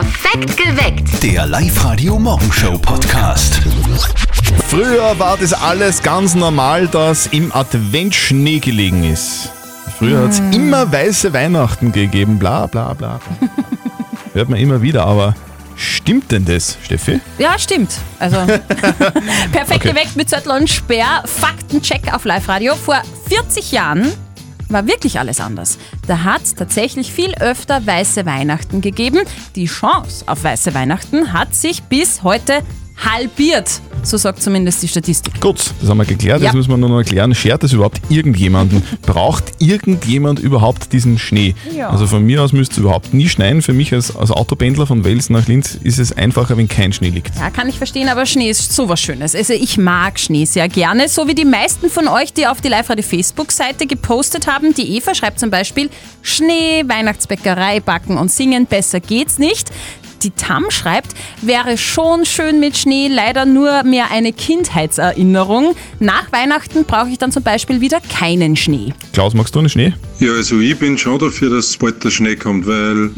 Perfekt geweckt. Der Live-Radio Morgenshow Podcast. Früher war das alles ganz normal, dass im Advent Schnee gelegen ist. Früher hat es immer weiße Weihnachten gegeben, bla bla bla. bla. Hört man immer wieder, aber stimmt denn das, Steffi? Ja, stimmt. Also perfekt Okay. geweckt mit Zettel und Sperr. Faktencheck auf Live-Radio. Vor 40 Jahren war wirklich alles anders. Da hat es tatsächlich viel öfter weiße Weihnachten gegeben. Die Chance auf weiße Weihnachten hat sich bis heute halbiert. So sagt zumindest die Statistik. Gut, das haben wir geklärt. Ja. Jetzt müssen wir nur noch erklären, schert es überhaupt irgendjemanden? Braucht irgendjemand überhaupt diesen Schnee? Ja. Also von mir aus müsste es überhaupt nie schneien. Für mich als, als Autopendler von Wels nach Linz ist es einfacher, wenn kein Schnee liegt. Ja, kann ich verstehen, aber Schnee ist sowas Schönes. Also ich mag Schnee sehr gerne, so wie die meisten von euch, die auf die Live-Radio Facebook-Seite gepostet haben. Die Eva schreibt zum Beispiel, Schnee, Weihnachtsbäckerei, Backen und Singen, besser geht's nicht. Die Tam schreibt, wäre schon schön mit Schnee, leider nur mehr eine Kindheitserinnerung. Nach Weihnachten brauche ich dann zum Beispiel wieder keinen Schnee. Klaus, magst du einen Schnee? Ja, also ich bin schon dafür, dass bald der Schnee kommt, weil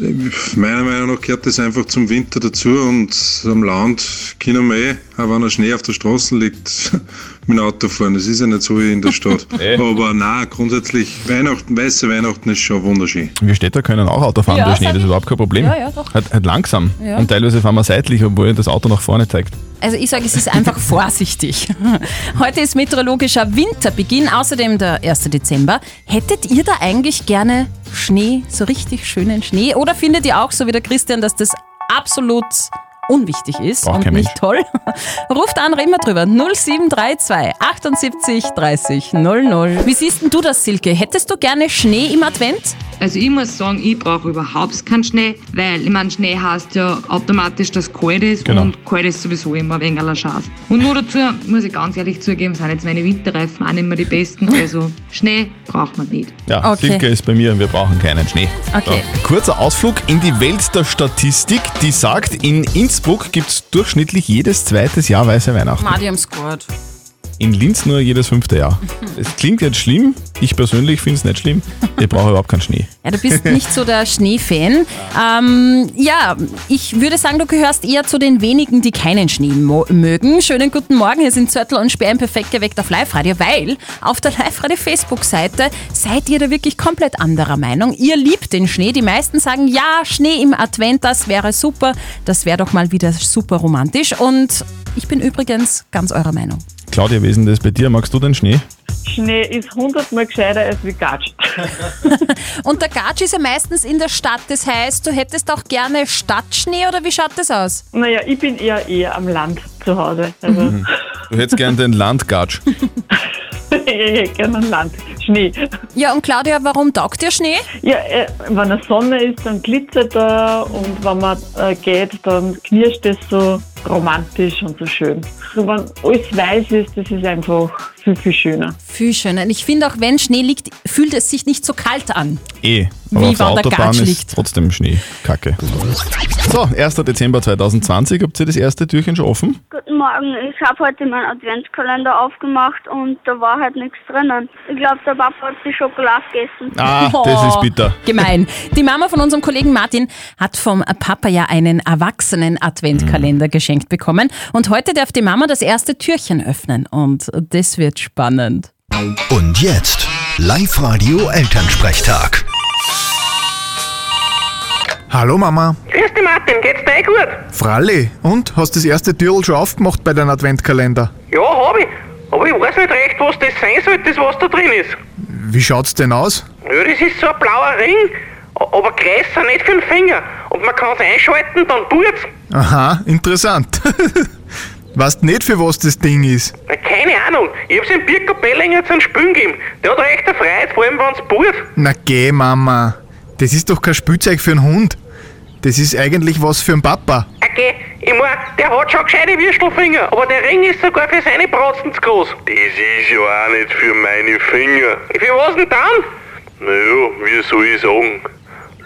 meiner Meinung nach gehört das einfach zum Winter dazu und am Land können wir eh, auch wenn der Schnee auf der Straße liegt, mit dem Auto fahren. Das ist ja nicht so wie in der Stadt. Aber nein, grundsätzlich, Weihnachten, weiße Weihnachten ist schon wunderschön. Wir Städter können auch Auto fahren Ja, durch Schnee, das ist überhaupt kein Problem. Ja, ja, doch. Halt, halt langsam. Ja. Und teilweise fahren wir seitlich, obwohl das Auto nach vorne zeigt. Also ich sage, es ist einfach vorsichtig. Heute ist meteorologischer Winterbeginn, außerdem der 1. Dezember. Hättet ihr da eigentlich gerne Schnee, so richtig schönen Schnee? Oder findet ihr auch, so wie der Christian, dass das absolut unwichtig ist Braucht und nicht Mensch. toll? Ruft an, reden wir drüber. 0732 78 30 00. Wie siehst denn du das, Silke? Hättest du gerne Schnee im Advent? Also ich muss sagen, ich brauche überhaupt keinen Schnee, weil ich meine, Schnee heißt ja automatisch, dass es kalt ist Genau. und kalt ist sowieso immer ein wenig Scheiß. Und nur dazu muss ich ganz ehrlich zugeben, sind jetzt meine Winterreifen auch nicht mehr die besten, also Schnee braucht man nicht. Ja, Okay. Silke ist bei mir und wir brauchen keinen Schnee. Okay. So, kurzer Ausflug in die Welt der Statistik, die sagt, in Innsbruck gibt es durchschnittlich jedes zweites Jahr weiße Weihnachten. Mariam scored. In Linz nur jedes fünfte Jahr. Es klingt jetzt schlimm, ich persönlich finde es nicht schlimm. Ich brauche überhaupt keinen Schnee. Ja, du bist nicht so der Schneefan. Ähm, ja, ich würde sagen, du gehörst eher zu den wenigen, die keinen Schnee mögen. Schönen guten Morgen, hier sind Zörtl und Sperren perfekt geweckt auf Live-Radio, weil auf der Live-Radio-Facebook-Seite seid ihr da wirklich komplett anderer Meinung. Ihr liebt den Schnee. Die meisten sagen, ja, Schnee im Advent, das wäre super. Das wäre doch mal wieder super romantisch. Und ich bin übrigens ganz eurer Meinung. Claudia, wie ist denn das bei dir? Magst du den Schnee? Schnee ist hundertmal gescheiter als wie Gatsch. Und der Gatsch ist ja meistens in der Stadt. Das heißt, du hättest auch gerne Stadtschnee oder wie schaut das aus? Naja, ich bin eher eher am Land zu Hause. Also Du hättest gern den Landgatsch. ich hätte gerne ein Land. Schnee. Ja, und Claudia, warum taugt dir Schnee? Ja, äh, wenn eine Sonne ist, dann glitzert er und wenn man äh, geht, dann knirscht es so romantisch und so schön. Und wenn alles weiß ist, das ist einfach viel, viel schöner. Viel schöner. Und ich finde auch, wenn Schnee liegt, fühlt es sich nicht so kalt an. Eh. Wie Aber auf der der Autobahn Gatsch ist liegt. trotzdem Schnee. Kacke. So, 1. Dezember 2020. Habt ihr das erste Türchen schon offen? Guten Morgen, ich habe heute meinen Adventskalender aufgemacht und da war halt nichts drinnen. Ich glaube, der Papa hat die Schokolade gegessen. Ah, das ist bitter. Gemein. Die Mama von unserem Kollegen Martin hat vom Papa ja einen erwachsenen Adventkalender geschenkt bekommen. Und heute darf die Mama das erste Türchen öffnen. Und das wird spannend. Und jetzt Live-Radio Elternsprechtag. Hallo Mama. Grüß dich Martin, geht's dir eh gut? Fralli, und? Hast das erste Türl schon aufgemacht bei deinem Adventkalender? Ja, hab ich. Aber ich weiß nicht recht, was das sein soll, das was da drin ist. Wie schaut's denn aus? Ja, das ist so ein blauer Ring, aber größer, nicht für den Finger. Und man kann es einschalten, dann tut's. Aha, interessant. weißt nicht, für was das Ding ist? Na, keine Ahnung, ich hab's dem Birko Bellinger zum Spülen gegeben. Der hat recht erfreut, vor allem wenn's purt. Na geh, Mama. Das ist doch kein Spielzeug für einen Hund. Das ist eigentlich was für einen Papa. Okay, ich mein, der hat schon gescheite Würstelfinger, aber der Ring ist sogar für seine Bratzen zu groß. Das ist ja auch nicht für meine Finger. Für was denn dann? Naja, wie soll ich sagen?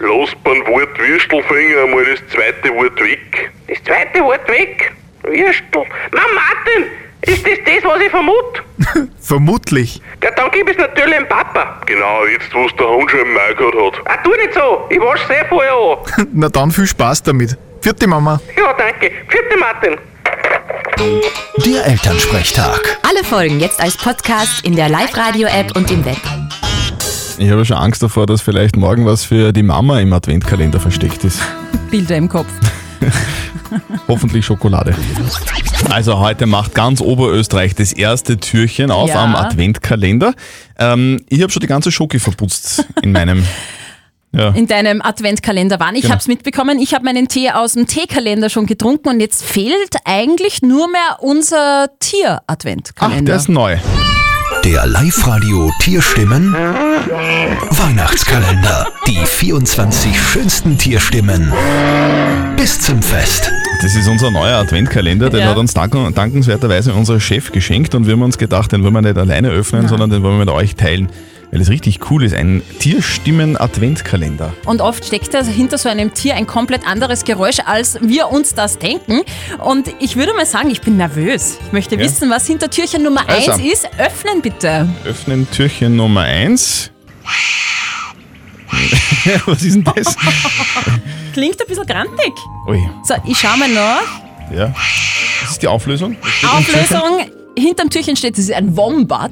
Lass beim Wort Würstelfinger einmal das zweite Wort weg. Das zweite Wort weg. Würstel. Mann, Martin, Ist das das, was ich vermute? Vermutlich. Ja, dann gib es natürlich dem Papa. Genau, jetzt wo es der Hund schon im Mai gehabt hat. Ah, tu nicht so. Ich wasch sehr vorher an. Na dann viel Spaß damit. Vierte Mama. Ja, danke. Vierte Martin. Der Elternsprechtag. Alle Folgen jetzt als Podcast in der Live-Radio-App und im Web. Ich habe schon Angst davor, dass vielleicht morgen was für die Mama im Adventkalender versteckt ist. Bilder im Kopf. Hoffentlich Schokolade. Also heute macht ganz Oberösterreich das erste Türchen auf Ja. am Adventkalender. Ähm, ich habe schon die ganze Schoki verputzt in meinem. Ja. in deinem Adventkalender waren. Ich Genau. habe es mitbekommen, ich habe meinen Tee aus dem Teekalender schon getrunken und jetzt fehlt eigentlich nur mehr unser Ach, Tier-Adventkalender. der ist neu. Der Live-Radio Tierstimmen Weihnachtskalender. Die 24 schönsten Tierstimmen bis zum Fest. Das ist unser neuer Adventkalender, den Ja. hat uns dank dankenswerterweise unser Chef geschenkt und wir haben uns gedacht, den wollen wir nicht alleine öffnen, sondern den wollen wir mit euch teilen, weil es richtig cool ist. Ein Tierstimmen-Adventkalender. Und oft steckt da hinter so einem Tier ein komplett anderes Geräusch, als wir uns das denken. Und ich würde mal sagen, ich bin nervös. Ich möchte Ja. wissen, was hinter Türchen Nummer Also. 1 ist. Öffnen bitte. Öffnen Türchen Nummer 1. Was ist denn das? Klingt ein bisschen grantig. Ui, So, ich schaue mal nach. ja. Das ist die Auflösung. Auflösung. Hinterm Türchen steht, das ist ein Wombat.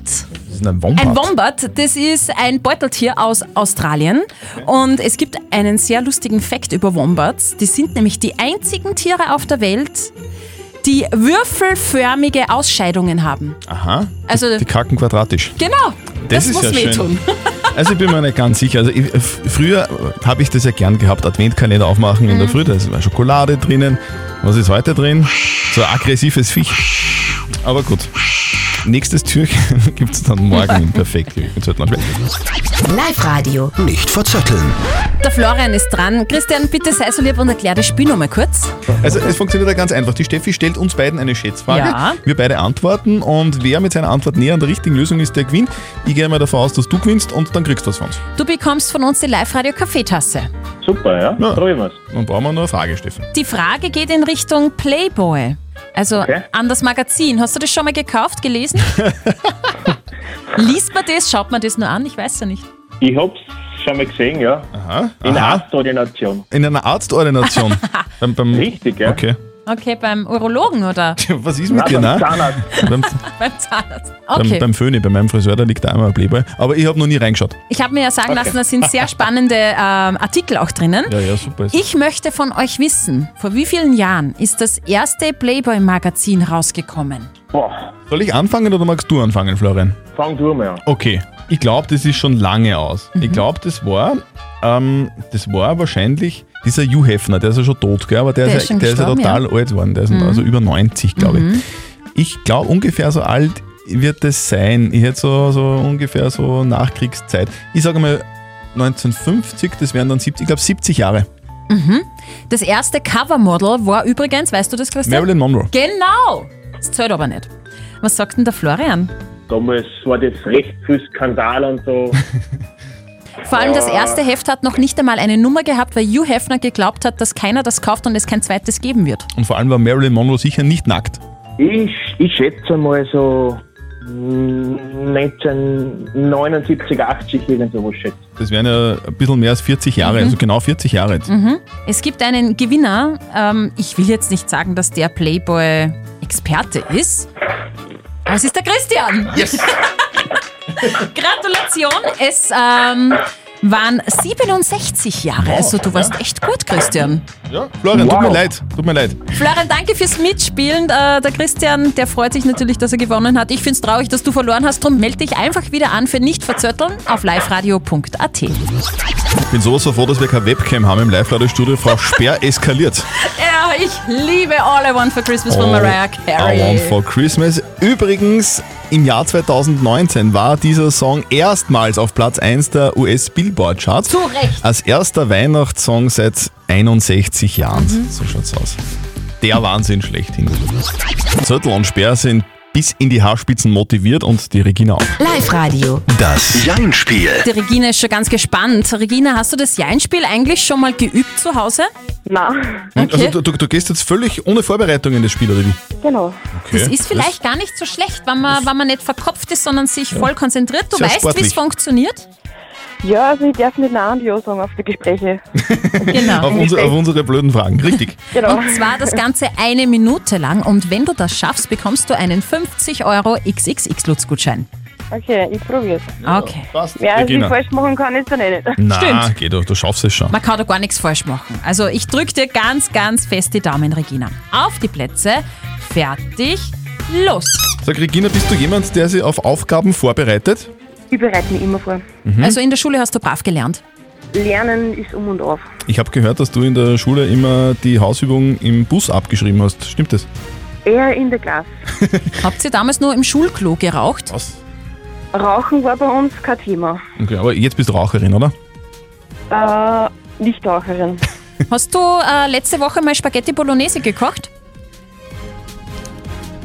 Ist ein Wombat. Ein Wombat, das ist ein Beuteltier aus Australien. Und es gibt einen sehr lustigen Fakt über Wombats. Die sind nämlich die einzigen Tiere auf der Welt, die würfelförmige Ausscheidungen haben. Aha. Also- die kacken quadratisch. Genau, Das das, ist muss ja schön. wehtun. Also ich bin mir nicht ganz sicher. Also ich, früher habe ich das ja gern gehabt, Adventkalender aufmachen in der Mhm. Früh, da ist Schokolade drinnen. Was ist heute drin? So ein aggressives Viech. Aber gut. Nächstes Türchen gibt es dann morgen im Perfekt. Live-Radio. Nicht verzetteln. Der Florian ist dran. Christian, bitte sei so lieb und erklär das Spiel nochmal kurz. Also es funktioniert ja ganz einfach. Die Steffi stellt uns beiden eine Schätzfrage. Ja. Wir beide antworten und wer mit seiner Antwort näher an der richtigen Lösung ist, der gewinnt. Ich gehe mal davon aus, dass du gewinnst und dann kriegst du was von uns. Du bekommst von uns die Live-Radio-Kaffeetasse. Super, ja? Ja. Probieren wir's. Dann brauchen wir nur eine Frage, Steffi. Die Frage geht in Richtung Playboy. Also Okay. an das Magazin. Hast du das schon mal gekauft, gelesen? Liest man das? Schaut man das nur an? Ich weiß ja nicht. Ich hab's schon mal gesehen, ja. Aha. In der Aha. Arztordination. In einer Arztordination. beim, beim, Richtig, ja. Okay. Okay, beim Urologen oder Was ist mit Nein, dir, beim ne? Zahnarzt. beim, beim Zahnarzt? beim, Okay. beim Föhni, bei meinem Friseur, da liegt da einmal ein Playboy. Aber ich habe noch nie reingeschaut. Ich habe mir ja sagen lassen, da sind sehr spannende ähm, Artikel auch drinnen. Ja, ja, super. Ist Ich möchte von euch wissen, vor wie vielen Jahren ist das erste Playboy-Magazin rausgekommen? Boah, Soll ich anfangen oder magst du anfangen, Florian? fang du mal an. Okay. Ich glaube, das ist schon lange aus. Ich Mhm. glaube, das war, ähm, das war wahrscheinlich dieser Hugh Hefner, der ist ja schon tot, gell? aber der, Der ist, ja, der ist ja total alt geworden. Der ist also über 90, glaube Mhm. ich. Ich glaube, ungefähr so alt wird das sein. Ich hätte so, so ungefähr so Nachkriegszeit. Ich sage mal 1950, das wären dann 70, ich glaube 70 Jahre. Das erste Covermodel war übrigens, weißt du das, Christian? Marilyn Monroe. Genau! Das zählt aber nicht. Was sagt denn der Florian? Damals war das recht viel Skandal und so. Vor allem das erste Heft hat noch nicht einmal eine Nummer gehabt, weil Hugh Hefner geglaubt hat, dass keiner das kauft und es kein zweites geben wird. Und vor allem war Marilyn Monroe sicher nicht nackt. Ich, ich schätze mal so mm, 1979, 80 irgend sowas schätze. Das wären ja ein bisschen mehr als 40 Jahre, also genau 40 Jahre jetzt. Es gibt einen Gewinner. Ähm, ich will jetzt nicht sagen, dass der Playboy-Experte ist. Aber es ist der Christian. Yes! Gratulation. Es ähm, waren 67 Jahre. Also du warst echt gut, Christian. Ja, Florian, tut Wow. mir leid, tut mir leid. Florian, danke fürs Mitspielen. Äh, der Christian, der freut sich natürlich, dass er gewonnen hat. Ich finde es traurig, dass du verloren hast. Drum melde dich einfach wieder an für nicht verzötteln auf liveradio.at. Ich bin sowas von froh, dass wir keine Webcam haben im Live-Radio-Studio. Frau Sperr eskaliert. Ich liebe All I Want for Christmas von Mariah Carey. I Want for Christmas. Übrigens, im Jahr 2019 war dieser Song erstmals auf Platz 1 der US-Billboard-Charts. Zu Recht. Als erster Weihnachtssong seit 61 Jahren. Mhm. So schaut's aus. Der Wahnsinn schlechthin. Zöttl und Sperr sind bis in die Haarspitzen motiviert und die Regina auch. Live-Radio. Das Jein-Spiel. Die Regina ist schon ganz gespannt. Regina, hast du das Jeinspiel eigentlich schon mal geübt zu Hause? Nein. Also du, du, du gehst jetzt völlig ohne Vorbereitung in das Spiel, oder wie? Genau. Okay. Das ist vielleicht gar nicht so schlecht, wenn man, wenn man nicht verkopft ist, sondern sich voll konzentriert. Du Sehr weißt, wie es funktioniert? Ja, also ich darf nicht Nein und Ja sagen auf die Gespräche. Genau. Auf, unsere, auf unsere blöden Fragen, richtig. Genau. Und zwar das Ganze eine Minute lang. Und wenn du das schaffst, bekommst du einen 50 Euro XXX-Lutz-Gutschein. Okay, ich probiere es. Okay. Passt. Ja, also ich Regina. falsch machen kann, ist dann eh nicht. Na, Stimmt. geh doch, du schaffst es schon. Man kann da gar nichts falsch machen. Also ich drücke dir ganz, ganz fest die Daumen, Regina. Auf die Plätze, fertig, los. Sag Regina, bist du jemand, der sich auf Aufgaben vorbereitet? Ich bereite mich immer vor. Mhm. Also in der Schule hast du brav gelernt. Lernen ist um und auf. Ich habe gehört, dass du in der Schule immer die Hausübung im Bus abgeschrieben hast. Stimmt das? Eher in der Klasse. Habt ihr damals nur im Schulklo geraucht? Was? Rauchen war bei uns kein Thema. Okay, aber jetzt bist du Raucherin, oder? Äh, nicht Raucherin. Hast du äh, letzte Woche mal Spaghetti Bolognese gekocht?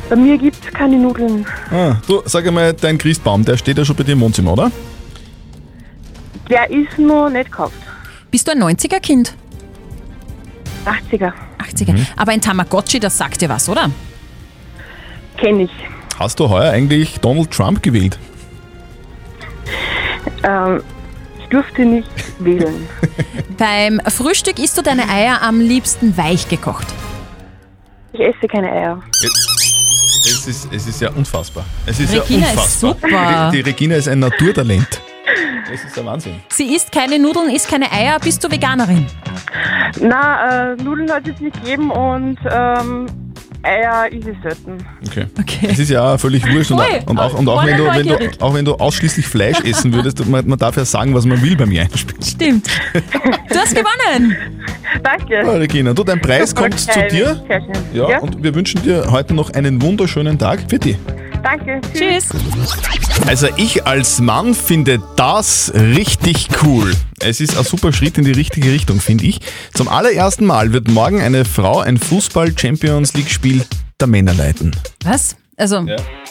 Bei mir gibt es keine Nudeln. Ah, du, sag einmal, dein Christbaum, der steht ja schon bei dir im Wohnzimmer, oder? Der ist noch nicht gekauft. Bist du ein 90er-Kind? 80er. 80er. Aber ein Tamagotchi, das sagt dir was, oder? Kenne ich. Hast du heuer eigentlich Donald Trump gewählt? Ähm, ich durfte nicht wählen. Beim Frühstück isst du deine Eier am liebsten weich gekocht. Ich esse keine Eier. Es ist, es ist ja unfassbar. Es ist Regina ja ist unfassbar. super. Die, die Regina ist ein Naturtalent. Das ist der Wahnsinn. Sie isst keine Nudeln, isst keine Eier, bist du Veganerin? Na, äh, Nudeln hat es nicht gegeben und ähm, Eier ist es selten. Okay. Okay. Es ist ja auch völlig wurscht. Und, und, auch, und auch, wenn du, wenn du, auch wenn du ausschließlich Fleisch essen würdest, man, man darf ja sagen, was man will bei mir einspielen. Stimmt. Du hast gewonnen. Danke. Ja, Regina, du, dein Preis kommt zu dir. Sehr schön. Ja, Ja. und wir wünschen dir heute noch einen wunderschönen Tag. Für dich. Danke. Tschüss. Also ich als Mann finde das richtig cool. Es ist ein super Schritt in die richtige Richtung, finde ich. Zum allerersten Mal wird morgen eine Frau ein Fußball-Champions League-Spiel der Männer leiten. Was? Also,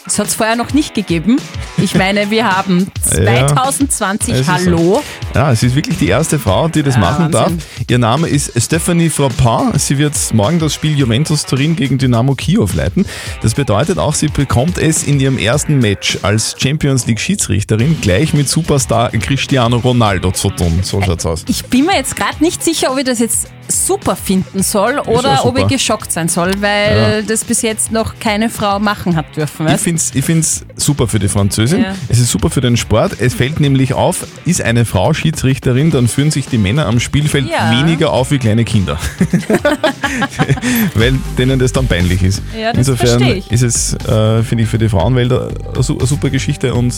das hat es vorher noch nicht gegeben. Ich meine, wir haben Ja. 2020, Es ist hallo. So. Ja, sie ist wirklich die erste Frau, die das Ja, machen Wahnsinn. darf. Ihr Name ist Stephanie Frappin. Sie wird morgen das Spiel Juventus Turin gegen Dynamo Kiew leiten. Das bedeutet auch, sie bekommt es in ihrem ersten Match als Champions League Schiedsrichterin gleich mit Superstar Cristiano Ronaldo zu tun. So schaut's aus. Ich bin mir jetzt gerade nicht sicher, ob ich das jetzt super finden soll oder ob ich geschockt sein soll, weil das bis jetzt noch keine Frau machen hat dürfen. Ich Weißt? Finde es ich find's super für die Französin. Ja. Es ist super für den Sport. Es fällt nämlich auf, ist eine Frau Schiedsrichterin, dann führen sich die Männer am Spielfeld Ja. weniger auf wie kleine Kinder. Weil denen das dann peinlich ist. Ja, Insofern ist es, äh, finde ich, für die Frauenwelt eine super Geschichte und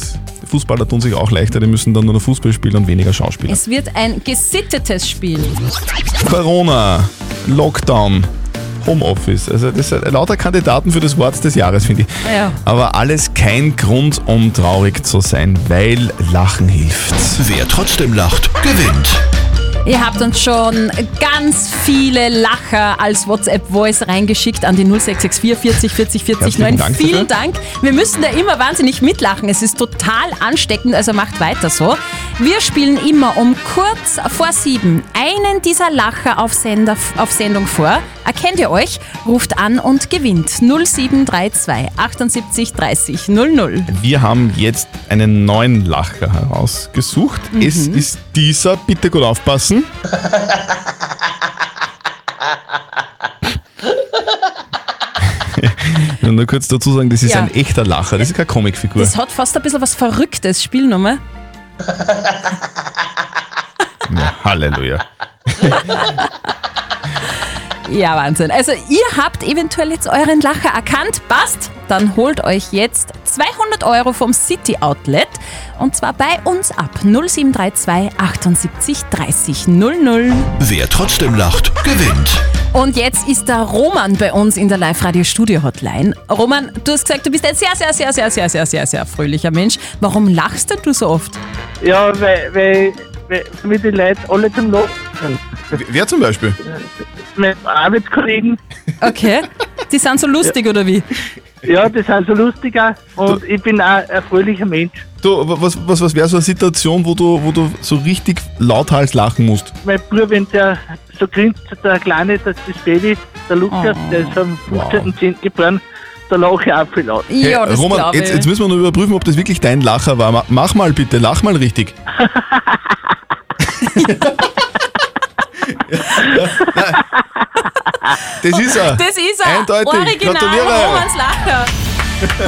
Fußballer tun sich auch leichter, die müssen dann nur noch Fußball spielen und weniger Schauspieler. Es wird ein gesittetes Spiel. Corona, Lockdown, Homeoffice. Also das sind lauter Kandidaten für das Wort des Jahres, finde ich. Ja. Aber alles kein Grund, um traurig zu sein, weil Lachen hilft. Wer trotzdem lacht, gewinnt. Ihr habt uns schon ganz viele Lacher als WhatsApp-Voice reingeschickt an die 0664 40 40 40 Herzlichen 9. Dank Vielen. Dank. Wir müssen da immer wahnsinnig mitlachen. Es ist total ansteckend, also macht weiter so. Wir spielen immer um kurz vor sieben einen dieser Lacher auf, Sender, auf Sendung vor. Erkennt ihr euch? Ruft an und gewinnt 0732 78 30 00. Wir haben jetzt einen neuen Lacher herausgesucht. Es ist dieser, bitte gut aufpassen. Ich will nur kurz dazu sagen, das ist Ja. ein echter Lacher, das ist keine Comicfigur. Das hat fast ein bisschen was Verrücktes. Spielnummer. Ja, Halleluja. Ja, Wahnsinn. Also ihr habt eventuell jetzt euren Lacher erkannt. Passt? Dann holt euch jetzt 200 Euro vom City Outlet. Und zwar bei uns ab 0732 78 30 00. Wer trotzdem lacht, gewinnt. Und jetzt ist der Roman bei uns in der Live-Radio-Studio-Hotline. Roman, du hast gesagt, du bist ein sehr, sehr, sehr, sehr, sehr, sehr, sehr, sehr fröhlicher Mensch. Warum lachst denn du so oft? Ja, weil, weil, mir die Leute alle zum Lachen sind. Wer zum Beispiel? Meine Arbeitskollegen. Okay. Die sind so lustig, oder wie? Ja, das sind so lustiger und ich bin auch ein fröhlicher Mensch. Du, was, was, was wäre so eine Situation, wo du, wo du so richtig lauthals lachen musst? Mein Bruder, wenn der so grinst, der Kleine, das, das Baby, der Lukas, Oh. der ist am 15.10. geboren, da lache ich auch viel laut. Hey, Roman, jetzt, jetzt müssen wir nur überprüfen, ob das wirklich dein Lacher war. Ma- Mach mal bitte, lach mal richtig. Das ist er. Das ist er. Eindeutig. Original Gratuliere. Romans Lacher.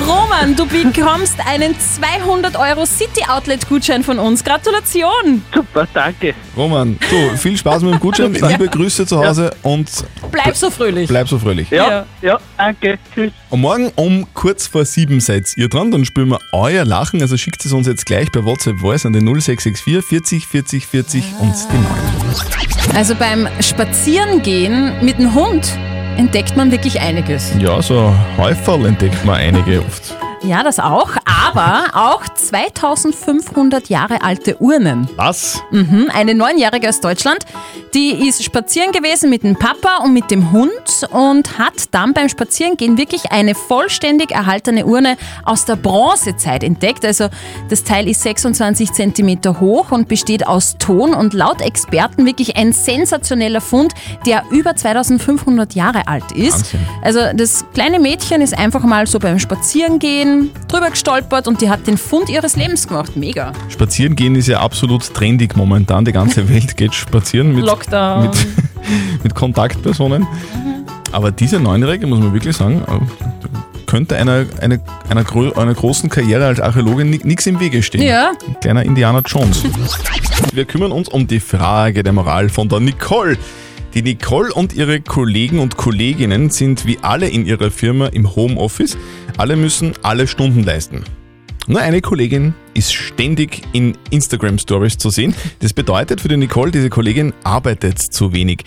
Roman, du bekommst einen 200 Euro City Outlet Gutschein von uns. Gratulation. Super, danke. Roman, du, viel Spaß mit dem Gutschein, liebe Grüße zu Hause und Bleib so fröhlich. bleib so fröhlich. Ja, ja, danke. Tschüss. Und morgen um kurz vor sieben seid ihr dran, dann spielen wir euer Lachen. Also schickt es uns jetzt gleich per WhatsApp Voice an den 0664 40 40 40 und die 9. Also beim Spazierengehen mit dem Hund entdeckt man wirklich einiges. Ja, so Häuferl entdeckt man einige oft. Ja, das auch, aber auch 2500 Jahre alte Urnen. Was? Mhm, eine Neunjährige aus Deutschland, die ist spazieren gewesen mit dem Papa und mit dem Hund und hat dann beim Spazierengehen wirklich eine vollständig erhaltene Urne aus der Bronzezeit entdeckt. Also das Teil ist 26 Zentimeter hoch und besteht aus Ton und laut Experten wirklich ein sensationeller Fund, der über 2500 Jahre alt ist. Wahnsinn. Also das kleine Mädchen ist einfach mal so beim Spazierengehen drüber gestolpert und die hat den Fund ihres Lebens gemacht. Mega. Spazieren gehen ist ja absolut trendig momentan. Die ganze Welt geht spazieren mit, Lockdown. mit, mit Kontaktpersonen. Aber diese Neunjährige, muss man wirklich sagen, äh, könnte einer, einer, einer, grö- einer großen Karriere als Archäologin nichts im Wege stehen. Ja. Ein kleiner Indiana Jones. Wir kümmern uns um die Frage der Moral von der Nicole. Die Nicole und ihre Kollegen und Kolleginnen sind wie alle in ihrer Firma im Homeoffice. Alle müssen alle Stunden leisten. Nur eine Kollegin ist ständig in Instagram Stories zu sehen. Das bedeutet für die Nicole, diese Kollegin arbeitet zu wenig.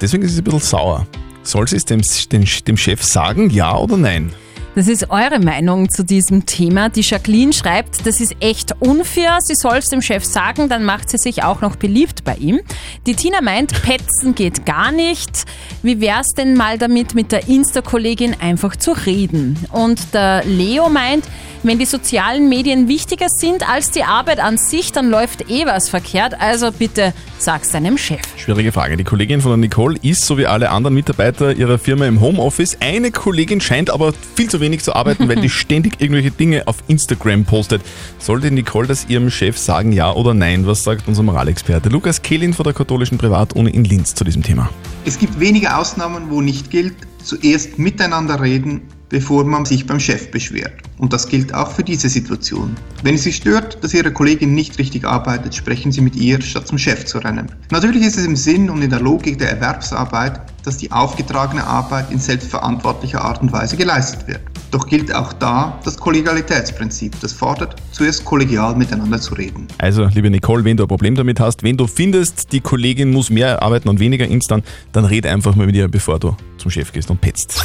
Deswegen ist sie ein bisschen sauer. Soll sie es dem, dem, dem Chef sagen, ja oder nein? Das ist eure Meinung zu diesem Thema. Die Jacqueline schreibt, das ist echt unfair. Sie soll es dem Chef sagen, dann macht sie sich auch noch beliebt bei ihm. Die Tina meint, petzen geht gar nicht. Wie wär's denn mal damit, mit der Insta-Kollegin einfach zu reden? Und der Leo meint, wenn die sozialen Medien wichtiger sind als die Arbeit an sich, dann läuft eh was verkehrt. Also bitte sag's deinem Chef. Schwierige Frage. Die Kollegin von der Nicole ist, so wie alle anderen Mitarbeiter ihrer Firma im Homeoffice. Eine Kollegin scheint aber viel zu wenig zu arbeiten, weil die ständig irgendwelche Dinge auf Instagram postet. Sollte Nicole das ihrem Chef sagen, ja oder nein? Was sagt unser Moralexperte Lukas Kehlin von der katholischen Privatuni in Linz zu diesem Thema? Es gibt wenige Ausnahmen, wo nicht gilt, zuerst miteinander reden, bevor man sich beim Chef beschwert. Und das gilt auch für diese Situation. Wenn es Sie stört, dass Ihre Kollegin nicht richtig arbeitet, sprechen Sie mit ihr, statt zum Chef zu rennen. Natürlich ist es im Sinn und in der Logik der Erwerbsarbeit, dass die aufgetragene Arbeit in selbstverantwortlicher Art und Weise geleistet wird. Doch gilt auch da das Kollegialitätsprinzip, das fordert, zuerst kollegial miteinander zu reden. Also, liebe Nicole, wenn du ein Problem damit hast, wenn du findest, die Kollegin muss mehr arbeiten und weniger Instant, dann red einfach mal mit ihr, bevor du zum Chef gehst und petzt.